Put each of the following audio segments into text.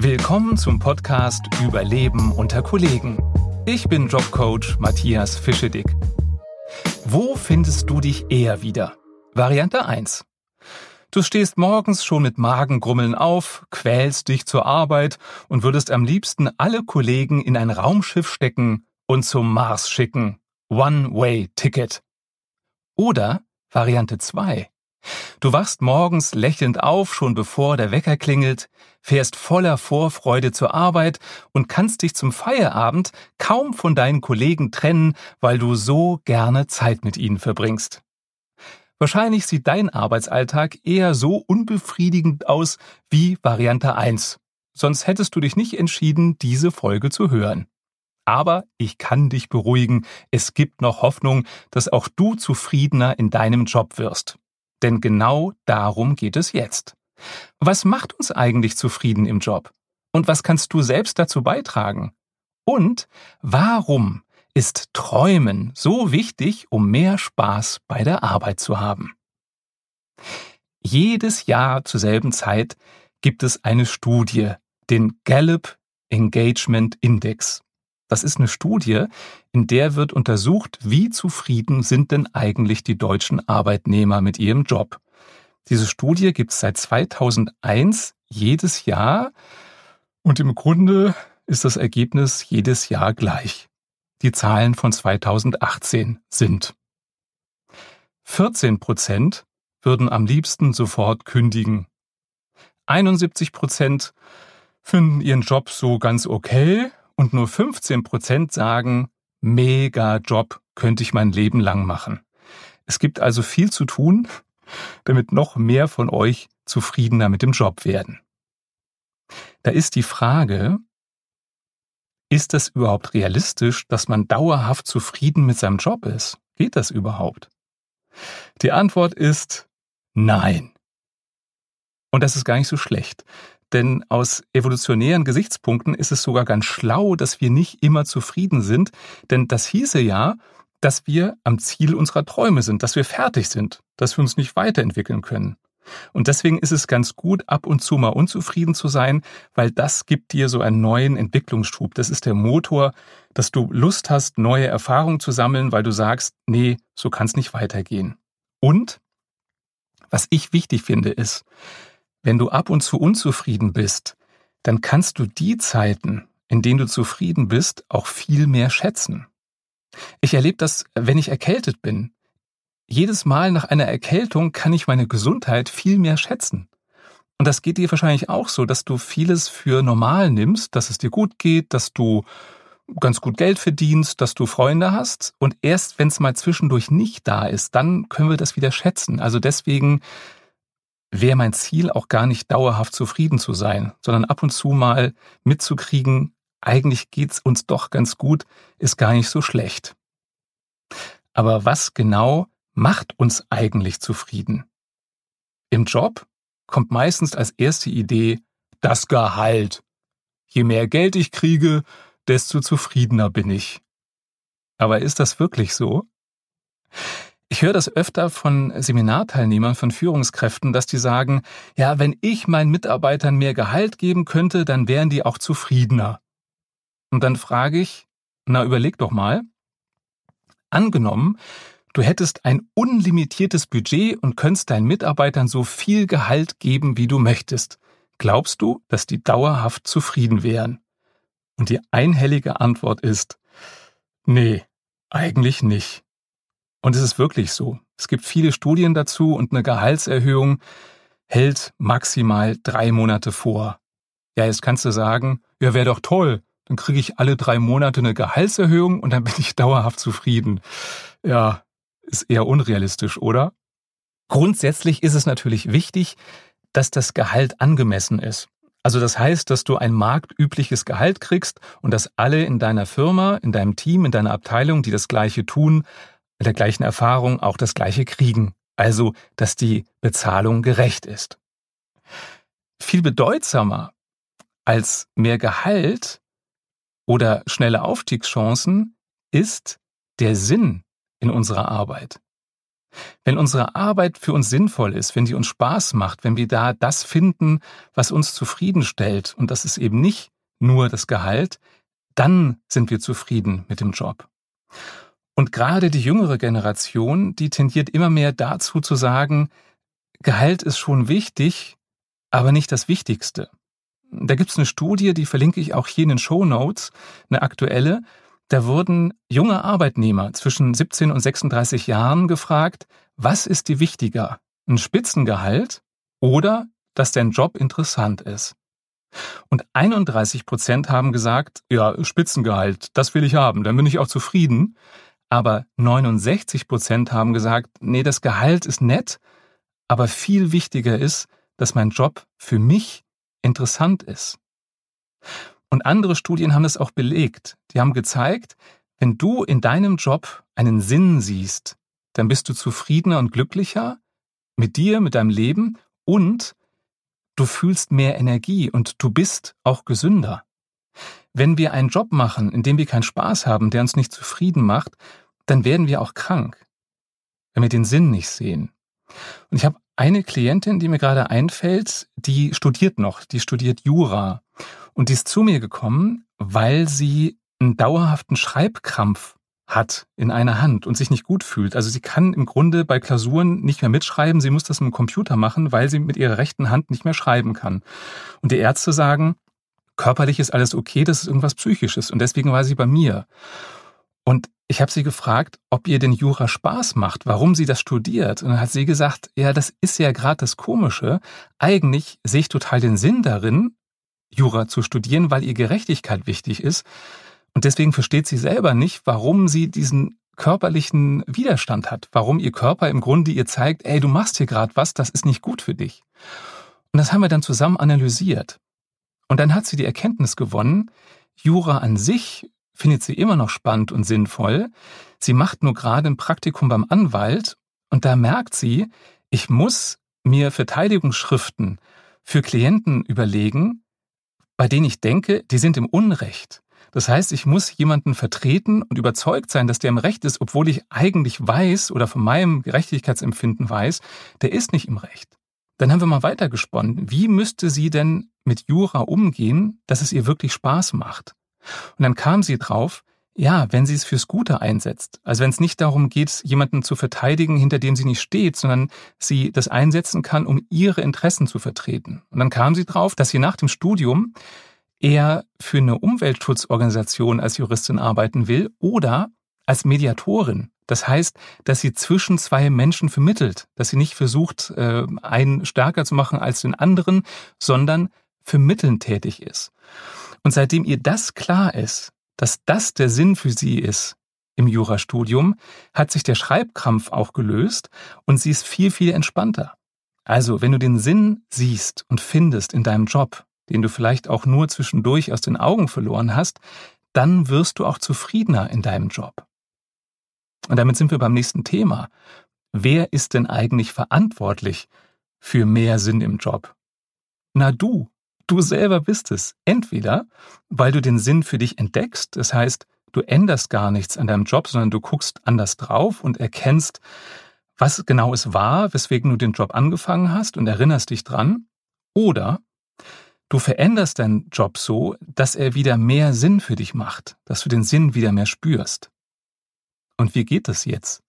Willkommen zum Podcast Überleben unter Kollegen. Ich bin Jobcoach Matthias Fischedick. Wo findest du dich eher wieder? Variante 1. Du stehst morgens schon mit Magengrummeln auf, quälst dich zur Arbeit und würdest am liebsten alle Kollegen in ein Raumschiff stecken und zum Mars schicken. One-Way-Ticket. Oder Variante 2. Du wachst morgens lächelnd auf, schon bevor der Wecker klingelt, fährst voller Vorfreude zur Arbeit und kannst dich zum Feierabend kaum von deinen Kollegen trennen, weil du so gerne Zeit mit ihnen verbringst. Wahrscheinlich sieht dein Arbeitsalltag eher so unbefriedigend aus wie Variante 1. Sonst hättest du dich nicht entschieden, diese Folge zu hören. Aber ich kann dich beruhigen, es gibt noch Hoffnung, dass auch du zufriedener in deinem Job wirst. Denn genau darum geht es jetzt. Was macht uns eigentlich zufrieden im Job? Und was kannst du selbst dazu beitragen? Und warum ist Träumen so wichtig, um mehr Spaß bei der Arbeit zu haben? Jedes Jahr zur selben Zeit gibt es eine Studie, den Gallup Engagement Index. Das ist eine Studie, in der wird untersucht, wie zufrieden sind denn eigentlich die deutschen Arbeitnehmer mit ihrem Job. Diese Studie gibt es seit 2001 jedes Jahr und im Grunde ist das Ergebnis jedes Jahr gleich. Die Zahlen von 2018 sind 14 Prozent würden am liebsten sofort kündigen. 71 Prozent finden ihren Job so ganz okay und nur 15 Prozent sagen, mega Job, könnte ich mein Leben lang machen. Es gibt also viel zu tun, damit noch mehr von euch zufriedener mit dem Job werden. Da ist die Frage, ist das überhaupt realistisch, dass man dauerhaft zufrieden mit seinem Job ist? Geht das überhaupt? Die Antwort ist nein. Und das ist gar nicht so schlecht. Denn aus evolutionären Gesichtspunkten ist es sogar ganz schlau, dass wir nicht immer zufrieden sind, denn das hieße ja, dass wir am Ziel unserer Träume sind, dass wir fertig sind, dass wir uns nicht weiterentwickeln können. Und deswegen ist es ganz gut, ab und zu mal unzufrieden zu sein, weil das gibt dir so einen neuen Entwicklungsschub. Das ist der Motor, dass du Lust hast, neue Erfahrungen zu sammeln, weil du sagst, nee, so kann es nicht weitergehen. Und was ich wichtig finde, ist, wenn du ab und zu unzufrieden bist, dann kannst du die Zeiten, in denen du zufrieden bist, auch viel mehr schätzen. Ich erlebe das, wenn ich erkältet bin. Jedes Mal nach einer Erkältung kann ich meine Gesundheit viel mehr schätzen. Und das geht dir wahrscheinlich auch so, dass du vieles für normal nimmst, dass es dir gut geht, dass du ganz gut Geld verdienst, dass du Freunde hast. Und erst wenn es mal zwischendurch nicht da ist, dann können wir das wieder schätzen. Also deswegen wäre mein Ziel auch gar nicht dauerhaft zufrieden zu sein, sondern ab und zu mal mitzukriegen, eigentlich geht's uns doch ganz gut, ist gar nicht so schlecht. Aber was genau macht uns eigentlich zufrieden? Im Job kommt meistens als erste Idee das Gehalt. Je mehr Geld ich kriege, desto zufriedener bin ich. Aber ist das wirklich so? Ich höre das öfter von Seminarteilnehmern, von Führungskräften, dass die sagen, ja, wenn ich meinen Mitarbeitern mehr Gehalt geben könnte, dann wären die auch zufriedener. Und dann frage ich, na überleg doch mal, angenommen, du hättest ein unlimitiertes Budget und könntest deinen Mitarbeitern so viel Gehalt geben, wie du möchtest. Glaubst du, dass die dauerhaft zufrieden wären? Und die einhellige Antwort ist, nee, eigentlich nicht. Und es ist wirklich so. Es gibt viele Studien dazu und eine Gehaltserhöhung hält maximal drei Monate vor. Ja, jetzt kannst du sagen, ja, wäre doch toll. Dann kriege ich alle drei Monate eine Gehaltserhöhung und dann bin ich dauerhaft zufrieden. Ja, ist eher unrealistisch, oder? Grundsätzlich ist es natürlich wichtig, dass das Gehalt angemessen ist. Also das heißt, dass du ein marktübliches Gehalt kriegst und dass alle in deiner Firma, in deinem Team, in deiner Abteilung, die das Gleiche tun, mit der gleichen Erfahrung auch das Gleiche kriegen. Also, dass die Bezahlung gerecht ist. Viel bedeutsamer als mehr Gehalt oder schnelle Aufstiegschancen ist der Sinn in unserer Arbeit. Wenn unsere Arbeit für uns sinnvoll ist, wenn die uns Spaß macht, wenn wir da das finden, was uns zufriedenstellt, und das ist eben nicht nur das Gehalt, dann sind wir zufrieden mit dem Job. Und gerade die jüngere Generation, die tendiert immer mehr dazu zu sagen, Gehalt ist schon wichtig, aber nicht das Wichtigste. Da gibt's eine Studie, die verlinke ich auch hier in den Show Notes, eine aktuelle. Da wurden junge Arbeitnehmer zwischen 17 und 36 Jahren gefragt, was ist dir wichtiger? Ein Spitzengehalt oder dass dein Job interessant ist? Und 31 Prozent haben gesagt, ja, Spitzengehalt, das will ich haben, dann bin ich auch zufrieden. Aber 69 Prozent haben gesagt, nee, das Gehalt ist nett, aber viel wichtiger ist, dass mein Job für mich interessant ist. Und andere Studien haben das auch belegt. Die haben gezeigt, wenn du in deinem Job einen Sinn siehst, dann bist du zufriedener und glücklicher mit dir, mit deinem Leben und du fühlst mehr Energie und du bist auch gesünder. Wenn wir einen Job machen, in dem wir keinen Spaß haben, der uns nicht zufrieden macht, dann werden wir auch krank, wenn wir den Sinn nicht sehen. Und ich habe eine Klientin, die mir gerade einfällt, die studiert noch, die studiert Jura. Und die ist zu mir gekommen, weil sie einen dauerhaften Schreibkrampf hat in einer Hand und sich nicht gut fühlt. Also sie kann im Grunde bei Klausuren nicht mehr mitschreiben, sie muss das mit dem Computer machen, weil sie mit ihrer rechten Hand nicht mehr schreiben kann. Und die Ärzte sagen, körperlich ist alles okay, das ist irgendwas Psychisches und deswegen war sie bei mir. Und ich habe sie gefragt, ob ihr den Jura Spaß macht, warum sie das studiert. Und dann hat sie gesagt, ja, das ist ja gerade das Komische. Eigentlich sehe ich total den Sinn darin, Jura zu studieren, weil ihr Gerechtigkeit wichtig ist. Und deswegen versteht sie selber nicht, warum sie diesen körperlichen Widerstand hat, warum ihr Körper im Grunde ihr zeigt, ey, du machst hier gerade was, das ist nicht gut für dich. Und das haben wir dann zusammen analysiert. Und dann hat sie die Erkenntnis gewonnen, Jura an sich findet sie immer noch spannend und sinnvoll. Sie macht nur gerade ein Praktikum beim Anwalt und da merkt sie, ich muss mir Verteidigungsschriften für Klienten überlegen, bei denen ich denke, die sind im Unrecht. Das heißt, ich muss jemanden vertreten und überzeugt sein, dass der im Recht ist, obwohl ich eigentlich weiß oder von meinem Gerechtigkeitsempfinden weiß, der ist nicht im Recht. Dann haben wir mal weitergesponnen. Wie müsste sie denn mit Jura umgehen, dass es ihr wirklich Spaß macht? Und dann kam sie drauf, ja, wenn sie es fürs Gute einsetzt. Also wenn es nicht darum geht, jemanden zu verteidigen, hinter dem sie nicht steht, sondern sie das einsetzen kann, um ihre Interessen zu vertreten. Und dann kam sie drauf, dass sie nach dem Studium eher für eine Umweltschutzorganisation als Juristin arbeiten will oder als Mediatorin. Das heißt, dass sie zwischen zwei Menschen vermittelt, dass sie nicht versucht, äh, einen stärker zu machen als den anderen, sondern vermittelnd tätig ist. Und seitdem ihr das klar ist, dass das der Sinn für sie ist im Jurastudium, hat sich der Schreibkrampf auch gelöst und sie ist viel, viel entspannter. Also, wenn du den Sinn siehst und findest in deinem Job, den du vielleicht auch nur zwischendurch aus den Augen verloren hast, dann wirst du auch zufriedener in deinem Job. Und damit sind wir beim nächsten Thema. Wer ist denn eigentlich verantwortlich für mehr Sinn im Job? Na du, Du selber bist es. Entweder, weil du den Sinn für dich entdeckst, das heißt, du änderst gar nichts an deinem Job, sondern du guckst anders drauf und erkennst, was genau es war, weswegen du den Job angefangen hast und erinnerst dich dran. Oder du veränderst deinen Job so, dass er wieder mehr Sinn für dich macht, dass du den Sinn wieder mehr spürst. Und wie geht das jetzt?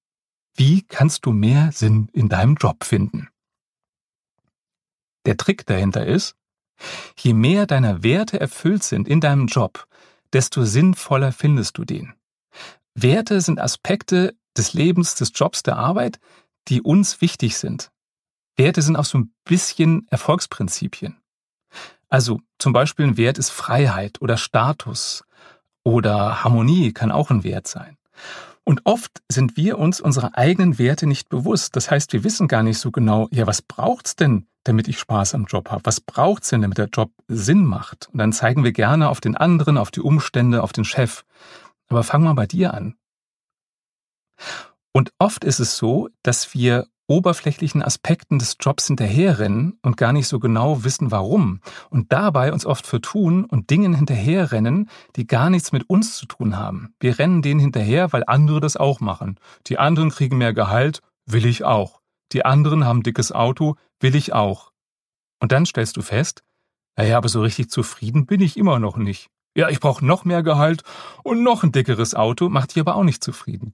Wie kannst du mehr Sinn in deinem Job finden? Der Trick dahinter ist, Je mehr deiner Werte erfüllt sind in deinem Job, desto sinnvoller findest du den. Werte sind Aspekte des Lebens, des Jobs, der Arbeit, die uns wichtig sind. Werte sind auch so ein bisschen Erfolgsprinzipien. Also zum Beispiel ein Wert ist Freiheit oder Status oder Harmonie kann auch ein Wert sein. Und oft sind wir uns unserer eigenen Werte nicht bewusst. Das heißt, wir wissen gar nicht so genau, ja, was braucht's denn, damit ich Spaß am Job habe? Was braucht's denn, damit der Job Sinn macht? Und dann zeigen wir gerne auf den anderen, auf die Umstände, auf den Chef. Aber fang mal bei dir an. Und oft ist es so, dass wir oberflächlichen Aspekten des Jobs hinterherrennen und gar nicht so genau wissen, warum. Und dabei uns oft vertun und Dingen hinterherrennen, die gar nichts mit uns zu tun haben. Wir rennen denen hinterher, weil andere das auch machen. Die anderen kriegen mehr Gehalt, will ich auch. Die anderen haben dickes Auto, will ich auch. Und dann stellst du fest, naja, aber so richtig zufrieden bin ich immer noch nicht. Ja, ich brauche noch mehr Gehalt und noch ein dickeres Auto, macht dich aber auch nicht zufrieden.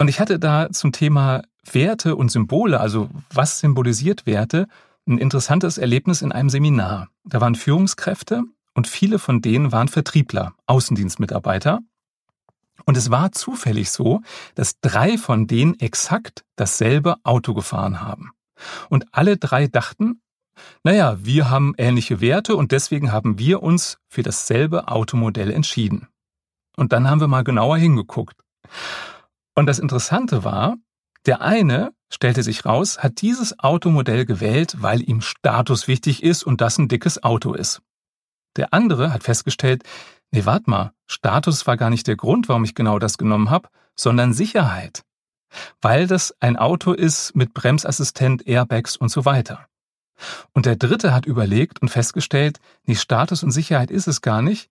Und ich hatte da zum Thema Werte und Symbole, also was symbolisiert Werte, ein interessantes Erlebnis in einem Seminar. Da waren Führungskräfte und viele von denen waren Vertriebler, Außendienstmitarbeiter. Und es war zufällig so, dass drei von denen exakt dasselbe Auto gefahren haben. Und alle drei dachten, naja, wir haben ähnliche Werte und deswegen haben wir uns für dasselbe Automodell entschieden. Und dann haben wir mal genauer hingeguckt. Und das Interessante war, der eine, stellte sich raus, hat dieses Automodell gewählt, weil ihm Status wichtig ist und das ein dickes Auto ist. Der andere hat festgestellt, nee, warte mal, Status war gar nicht der Grund, warum ich genau das genommen habe, sondern Sicherheit. Weil das ein Auto ist mit Bremsassistent, Airbags und so weiter. Und der dritte hat überlegt und festgestellt, nee, Status und Sicherheit ist es gar nicht,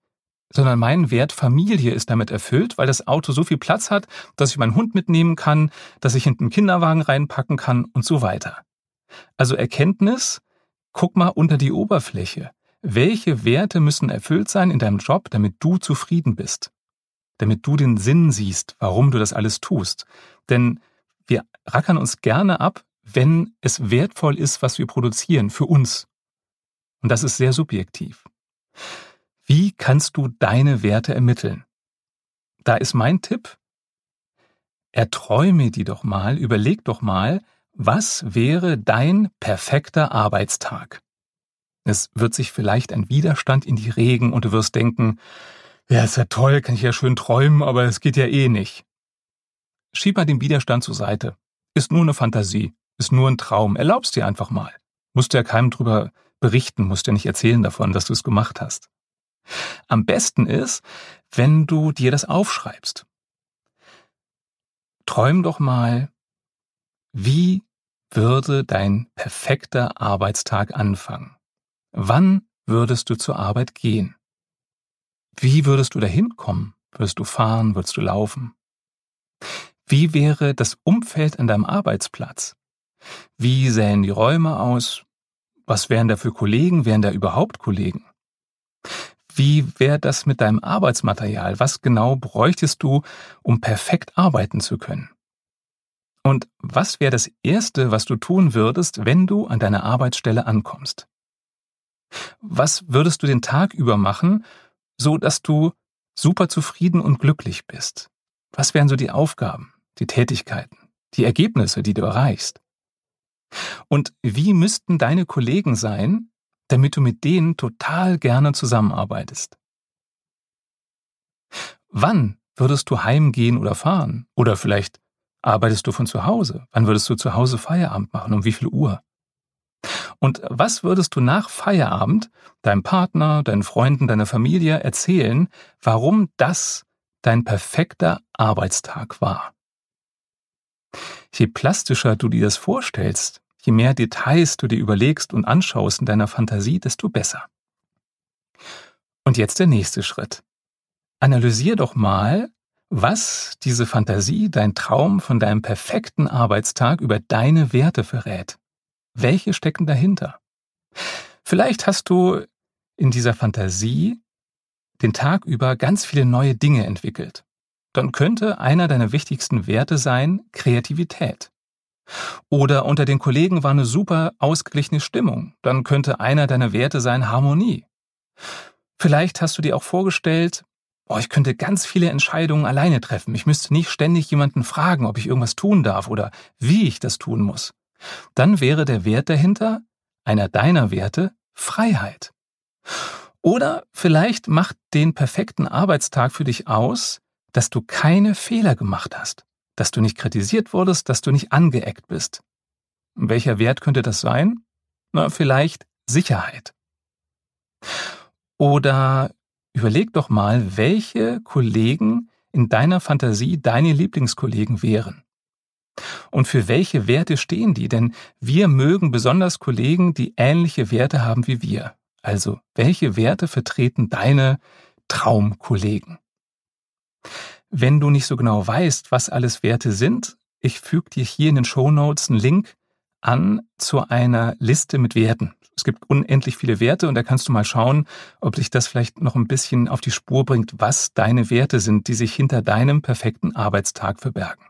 sondern mein Wert Familie ist damit erfüllt, weil das Auto so viel Platz hat, dass ich meinen Hund mitnehmen kann, dass ich hinten einen Kinderwagen reinpacken kann und so weiter. Also Erkenntnis, guck mal unter die Oberfläche. Welche Werte müssen erfüllt sein in deinem Job, damit du zufrieden bist? Damit du den Sinn siehst, warum du das alles tust. Denn wir rackern uns gerne ab, wenn es wertvoll ist, was wir produzieren, für uns. Und das ist sehr subjektiv. Wie kannst du deine Werte ermitteln? Da ist mein Tipp, erträume die doch mal, überleg doch mal, was wäre dein perfekter Arbeitstag? Es wird sich vielleicht ein Widerstand in die regen und du wirst denken, ja, ist ja toll, kann ich ja schön träumen, aber es geht ja eh nicht. Schieb mal den Widerstand zur Seite. Ist nur eine Fantasie. Ist nur ein Traum. Erlaubst dir einfach mal. Musst ja keinem drüber berichten, musst ja nicht erzählen davon, dass du es gemacht hast. Am besten ist, wenn du dir das aufschreibst. Träum doch mal, wie würde dein perfekter Arbeitstag anfangen? Wann würdest du zur Arbeit gehen? Wie würdest du dahin kommen? Würdest du fahren? Würdest du laufen? Wie wäre das Umfeld an deinem Arbeitsplatz? Wie sähen die Räume aus? Was wären da für Kollegen? Wären da überhaupt Kollegen? Wie wäre das mit deinem Arbeitsmaterial? Was genau bräuchtest du, um perfekt arbeiten zu können? Und was wäre das Erste, was du tun würdest, wenn du an deiner Arbeitsstelle ankommst? Was würdest du den Tag über machen, so dass du super zufrieden und glücklich bist? Was wären so die Aufgaben, die Tätigkeiten, die Ergebnisse, die du erreichst? Und wie müssten deine Kollegen sein, damit du mit denen total gerne zusammenarbeitest? Wann würdest du heimgehen oder fahren? Oder vielleicht arbeitest du von zu Hause? Wann würdest du zu Hause Feierabend machen? Um wie viel Uhr? Und was würdest du nach Feierabend deinem Partner, deinen Freunden, deiner Familie erzählen, warum das dein perfekter Arbeitstag war? Je plastischer du dir das vorstellst, je mehr Details du dir überlegst und anschaust in deiner Fantasie, desto besser. Und jetzt der nächste Schritt. Analysier doch mal, was diese Fantasie, dein Traum von deinem perfekten Arbeitstag über deine Werte verrät. Welche stecken dahinter? Vielleicht hast du in dieser Fantasie den Tag über ganz viele neue Dinge entwickelt dann könnte einer deiner wichtigsten Werte sein Kreativität. Oder unter den Kollegen war eine super ausgeglichene Stimmung, dann könnte einer deiner Werte sein Harmonie. Vielleicht hast du dir auch vorgestellt, oh, ich könnte ganz viele Entscheidungen alleine treffen, ich müsste nicht ständig jemanden fragen, ob ich irgendwas tun darf oder wie ich das tun muss. Dann wäre der Wert dahinter, einer deiner Werte, Freiheit. Oder vielleicht macht den perfekten Arbeitstag für dich aus, dass du keine Fehler gemacht hast, dass du nicht kritisiert wurdest, dass du nicht angeeckt bist. Welcher Wert könnte das sein? Na, vielleicht Sicherheit. Oder überleg doch mal, welche Kollegen in deiner Fantasie deine Lieblingskollegen wären. Und für welche Werte stehen die? Denn wir mögen besonders Kollegen, die ähnliche Werte haben wie wir. Also, welche Werte vertreten deine Traumkollegen? Wenn du nicht so genau weißt, was alles Werte sind, ich füge dir hier in den Show Notes einen Link an zu einer Liste mit Werten. Es gibt unendlich viele Werte und da kannst du mal schauen, ob dich das vielleicht noch ein bisschen auf die Spur bringt, was deine Werte sind, die sich hinter deinem perfekten Arbeitstag verbergen.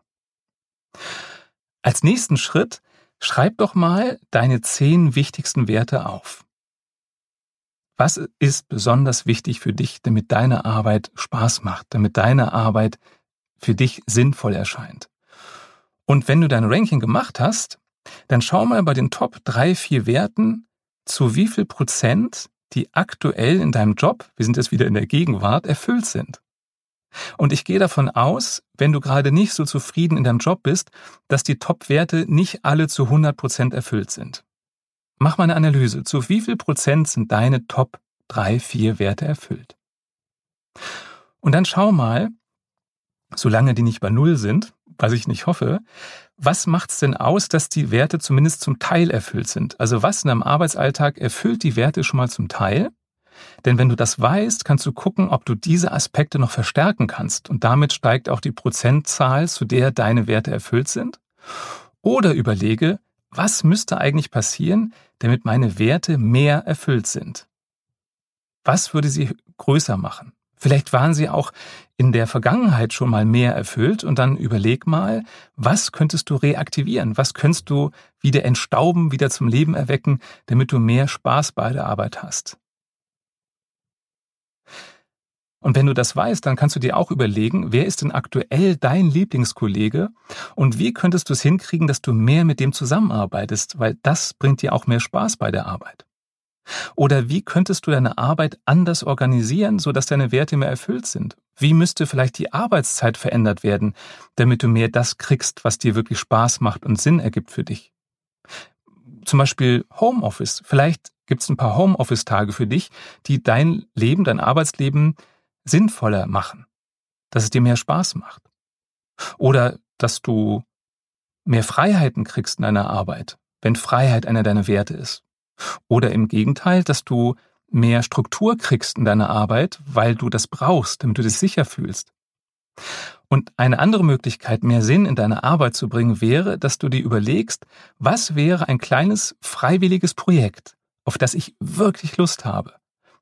Als nächsten Schritt schreib doch mal deine zehn wichtigsten Werte auf. Was ist besonders wichtig für dich, damit deine Arbeit Spaß macht, damit deine Arbeit für dich sinnvoll erscheint? Und wenn du dein Ranking gemacht hast, dann schau mal bei den Top drei, vier Werten, zu wie viel Prozent die aktuell in deinem Job, wir sind jetzt wieder in der Gegenwart, erfüllt sind. Und ich gehe davon aus, wenn du gerade nicht so zufrieden in deinem Job bist, dass die Top-Werte nicht alle zu 100 Prozent erfüllt sind. Mach mal eine Analyse. Zu wie viel Prozent sind deine Top 3, 4 Werte erfüllt? Und dann schau mal, solange die nicht bei Null sind, was ich nicht hoffe, was macht's denn aus, dass die Werte zumindest zum Teil erfüllt sind? Also was in einem Arbeitsalltag erfüllt die Werte schon mal zum Teil? Denn wenn du das weißt, kannst du gucken, ob du diese Aspekte noch verstärken kannst. Und damit steigt auch die Prozentzahl, zu der deine Werte erfüllt sind. Oder überlege, was müsste eigentlich passieren, damit meine Werte mehr erfüllt sind? Was würde sie größer machen? Vielleicht waren sie auch in der Vergangenheit schon mal mehr erfüllt und dann überleg mal, was könntest du reaktivieren? Was könntest du wieder entstauben, wieder zum Leben erwecken, damit du mehr Spaß bei der Arbeit hast? Und wenn du das weißt, dann kannst du dir auch überlegen, wer ist denn aktuell dein Lieblingskollege und wie könntest du es hinkriegen, dass du mehr mit dem zusammenarbeitest, weil das bringt dir auch mehr Spaß bei der Arbeit. Oder wie könntest du deine Arbeit anders organisieren, sodass deine Werte mehr erfüllt sind? Wie müsste vielleicht die Arbeitszeit verändert werden, damit du mehr das kriegst, was dir wirklich Spaß macht und Sinn ergibt für dich? Zum Beispiel Homeoffice. Vielleicht gibt es ein paar Homeoffice-Tage für dich, die dein Leben, dein Arbeitsleben sinnvoller machen, dass es dir mehr Spaß macht. Oder dass du mehr Freiheiten kriegst in deiner Arbeit, wenn Freiheit einer deiner Werte ist. Oder im Gegenteil, dass du mehr Struktur kriegst in deiner Arbeit, weil du das brauchst, damit du dich sicher fühlst. Und eine andere Möglichkeit, mehr Sinn in deine Arbeit zu bringen, wäre, dass du dir überlegst, was wäre ein kleines freiwilliges Projekt, auf das ich wirklich Lust habe.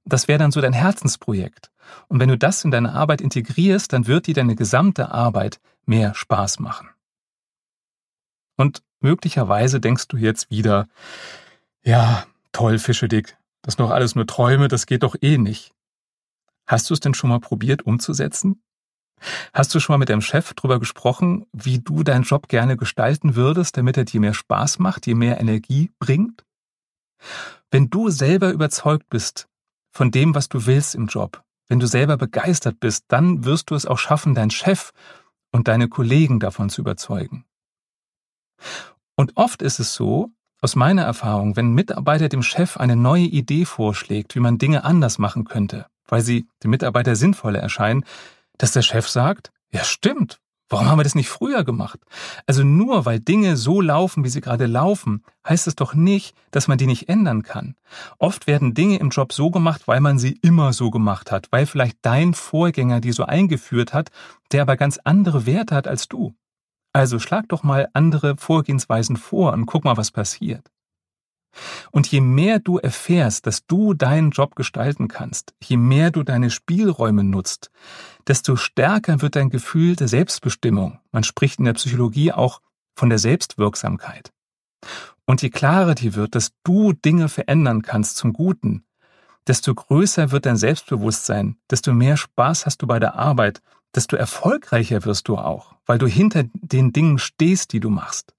Das wäre dann so dein Herzensprojekt. Und wenn du das in deine Arbeit integrierst, dann wird dir deine gesamte Arbeit mehr Spaß machen. Und möglicherweise denkst du jetzt wieder, ja, toll, Fischedick, das sind doch alles nur Träume, das geht doch eh nicht. Hast du es denn schon mal probiert umzusetzen? Hast du schon mal mit deinem Chef darüber gesprochen, wie du deinen Job gerne gestalten würdest, damit er dir mehr Spaß macht, dir mehr Energie bringt? Wenn du selber überzeugt bist von dem, was du willst im Job, wenn du selber begeistert bist, dann wirst du es auch schaffen, deinen Chef und deine Kollegen davon zu überzeugen. Und oft ist es so, aus meiner Erfahrung, wenn ein Mitarbeiter dem Chef eine neue Idee vorschlägt, wie man Dinge anders machen könnte, weil sie dem Mitarbeiter sinnvoller erscheinen, dass der Chef sagt, ja stimmt, Warum haben wir das nicht früher gemacht? Also nur weil Dinge so laufen, wie sie gerade laufen, heißt es doch nicht, dass man die nicht ändern kann. Oft werden Dinge im Job so gemacht, weil man sie immer so gemacht hat, weil vielleicht dein Vorgänger die so eingeführt hat, der aber ganz andere Werte hat als du. Also schlag doch mal andere Vorgehensweisen vor und guck mal, was passiert. Und je mehr du erfährst, dass du deinen Job gestalten kannst, je mehr du deine Spielräume nutzt, desto stärker wird dein Gefühl der Selbstbestimmung. Man spricht in der Psychologie auch von der Selbstwirksamkeit. Und je klarer dir wird, dass du Dinge verändern kannst zum Guten, desto größer wird dein Selbstbewusstsein, desto mehr Spaß hast du bei der Arbeit, desto erfolgreicher wirst du auch, weil du hinter den Dingen stehst, die du machst.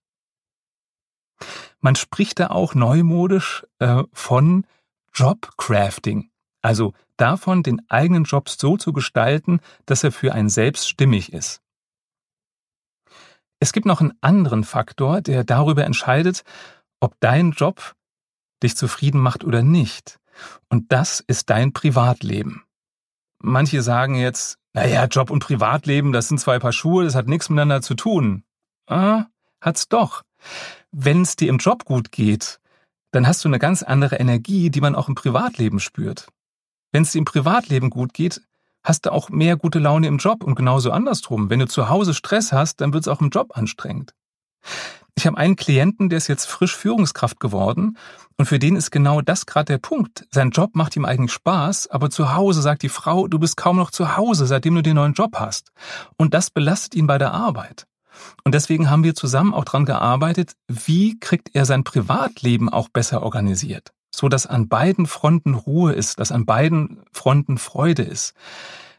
Man spricht da auch neumodisch äh, von Jobcrafting, also davon, den eigenen Job so zu gestalten, dass er für einen selbst stimmig ist. Es gibt noch einen anderen Faktor, der darüber entscheidet, ob dein Job dich zufrieden macht oder nicht. Und das ist dein Privatleben. Manche sagen jetzt, naja, Job und Privatleben, das sind zwei Paar Schuhe, das hat nichts miteinander zu tun. Ah, hat's doch. Wenn es dir im Job gut geht, dann hast du eine ganz andere Energie, die man auch im Privatleben spürt. Wenn es dir im Privatleben gut geht, hast du auch mehr gute Laune im Job und genauso andersrum. Wenn du zu Hause Stress hast, dann wird es auch im Job anstrengend. Ich habe einen Klienten, der ist jetzt frisch Führungskraft geworden und für den ist genau das gerade der Punkt. Sein Job macht ihm eigentlich Spaß, aber zu Hause sagt die Frau, du bist kaum noch zu Hause, seitdem du den neuen Job hast. Und das belastet ihn bei der Arbeit. Und deswegen haben wir zusammen auch dran gearbeitet, wie kriegt er sein Privatleben auch besser organisiert, so dass an beiden Fronten Ruhe ist, dass an beiden Fronten Freude ist.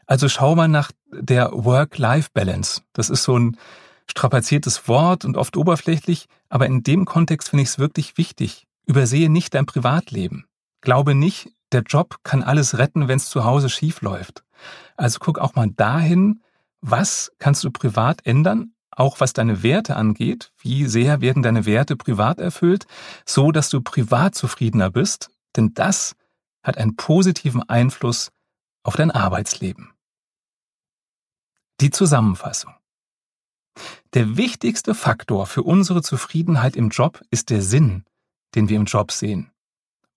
Also schau mal nach der Work-Life-Balance. Das ist so ein strapaziertes Wort und oft oberflächlich, aber in dem Kontext finde ich es wirklich wichtig. Übersehe nicht dein Privatleben. Glaube nicht, der Job kann alles retten, wenn es zu Hause schief läuft. Also guck auch mal dahin, was kannst du privat ändern, auch was deine Werte angeht, wie sehr werden deine Werte privat erfüllt, so dass du privat zufriedener bist, denn das hat einen positiven Einfluss auf dein Arbeitsleben. Die Zusammenfassung. Der wichtigste Faktor für unsere Zufriedenheit im Job ist der Sinn, den wir im Job sehen.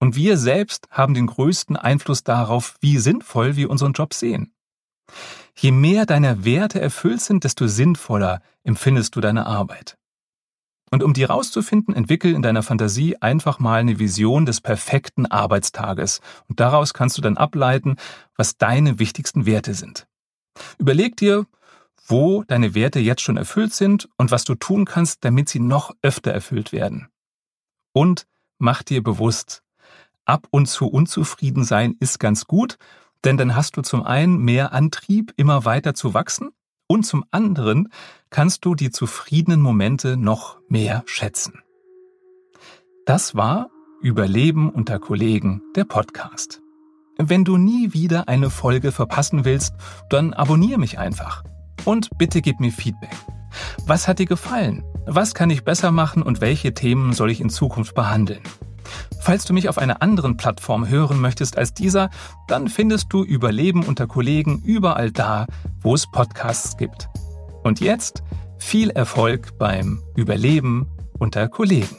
Und wir selbst haben den größten Einfluss darauf, wie sinnvoll wir unseren Job sehen. Je mehr deine Werte erfüllt sind, desto sinnvoller empfindest du deine Arbeit. Und um die rauszufinden, entwickel in deiner Fantasie einfach mal eine Vision des perfekten Arbeitstages. Und daraus kannst du dann ableiten, was deine wichtigsten Werte sind. Überleg dir, wo deine Werte jetzt schon erfüllt sind und was du tun kannst, damit sie noch öfter erfüllt werden. Und mach dir bewusst, ab und zu unzufrieden sein ist ganz gut, denn dann hast du zum einen mehr Antrieb, immer weiter zu wachsen und zum anderen kannst du die zufriedenen Momente noch mehr schätzen. Das war Überleben unter Kollegen, der Podcast. Wenn du nie wieder eine Folge verpassen willst, dann abonniere mich einfach. Und bitte gib mir Feedback. Was hat dir gefallen? Was kann ich besser machen und welche Themen soll ich in Zukunft behandeln? Falls du mich auf einer anderen Plattform hören möchtest als dieser, dann findest du Überleben unter Kollegen überall da, wo es Podcasts gibt. Und jetzt viel Erfolg beim Überleben unter Kollegen.